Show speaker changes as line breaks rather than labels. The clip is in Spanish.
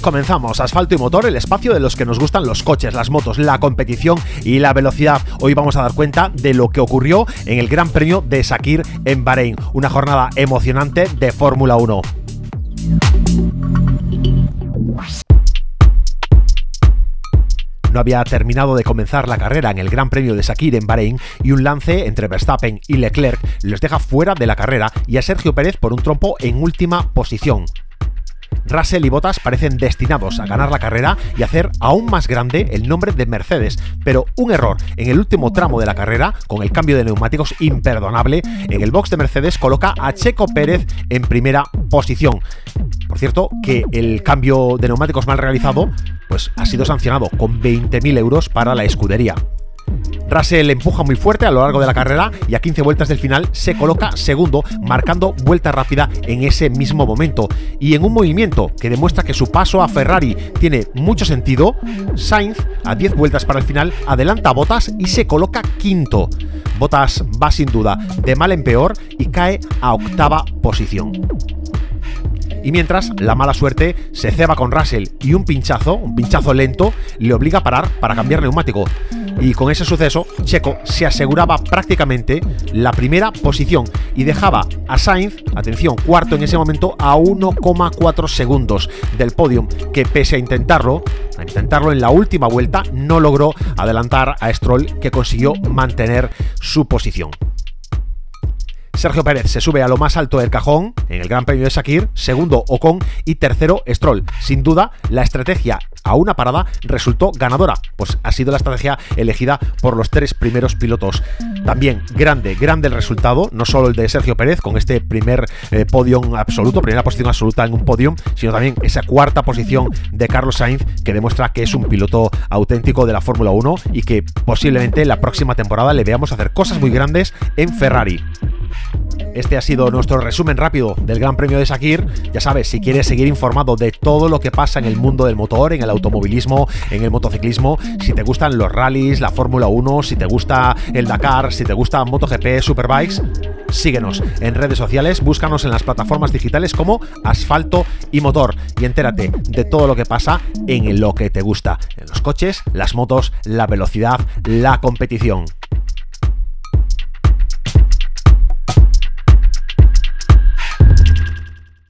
Comenzamos, asfalto y motor, el espacio de los que nos gustan los coches, las motos, la competición y la velocidad. Hoy vamos a dar cuenta de lo que ocurrió en el Gran Premio de Sakir en Bahrein, una jornada emocionante de Fórmula 1. No había terminado de comenzar la carrera en el Gran Premio de Sakir en Bahrein y un lance entre Verstappen y Leclerc les deja fuera de la carrera y a Sergio Pérez por un trompo en última posición. Russell y Bottas parecen destinados a ganar la carrera y hacer aún más grande el nombre de Mercedes, pero un error en el último tramo de la carrera, con el cambio de neumáticos imperdonable, en el box de Mercedes coloca a Checo Pérez en primera posición. Por cierto, que el cambio de neumáticos mal realizado pues ha sido sancionado con 20.000 euros para la escudería. Russell empuja muy fuerte a lo largo de la carrera y a 15 vueltas del final se coloca segundo, marcando vuelta rápida en ese mismo momento. Y en un movimiento que demuestra que su paso a Ferrari tiene mucho sentido, Sainz, a 10 vueltas para el final, adelanta a Bottas y se coloca quinto. Bottas va sin duda de mal en peor y cae a octava posición. Y mientras, la mala suerte se ceba con Russell y un pinchazo, un pinchazo lento, le obliga a parar para cambiar neumático y con ese suceso Checo se aseguraba prácticamente la primera posición y dejaba a Sainz, atención, cuarto en ese momento a 1,4 segundos del podium, que pese a intentarlo, a intentarlo en la última vuelta, no logró adelantar a Stroll que consiguió mantener su posición. Sergio Pérez se sube a lo más alto del cajón en el Gran Premio de Sakir, segundo Ocon y tercero Stroll. Sin duda, la estrategia a una parada resultó ganadora, pues ha sido la estrategia elegida por los tres primeros pilotos. También grande, grande el resultado, no solo el de Sergio Pérez con este primer eh, podium absoluto, primera posición absoluta en un podium, sino también esa cuarta posición de Carlos Sainz que demuestra que es un piloto auténtico de la Fórmula 1 y que posiblemente la próxima temporada le veamos hacer cosas muy grandes en Ferrari. Este ha sido nuestro resumen rápido del Gran Premio de Sakir. Ya sabes, si quieres seguir informado de todo lo que pasa en el mundo del motor, en el automovilismo, en el motociclismo, si te gustan los rallies, la Fórmula 1, si te gusta el Dakar, si te gusta MotoGP, Superbikes, síguenos en redes sociales, búscanos en las plataformas digitales como Asfalto y Motor y entérate de todo lo que pasa en lo que te gusta, en los coches, las motos, la velocidad, la competición.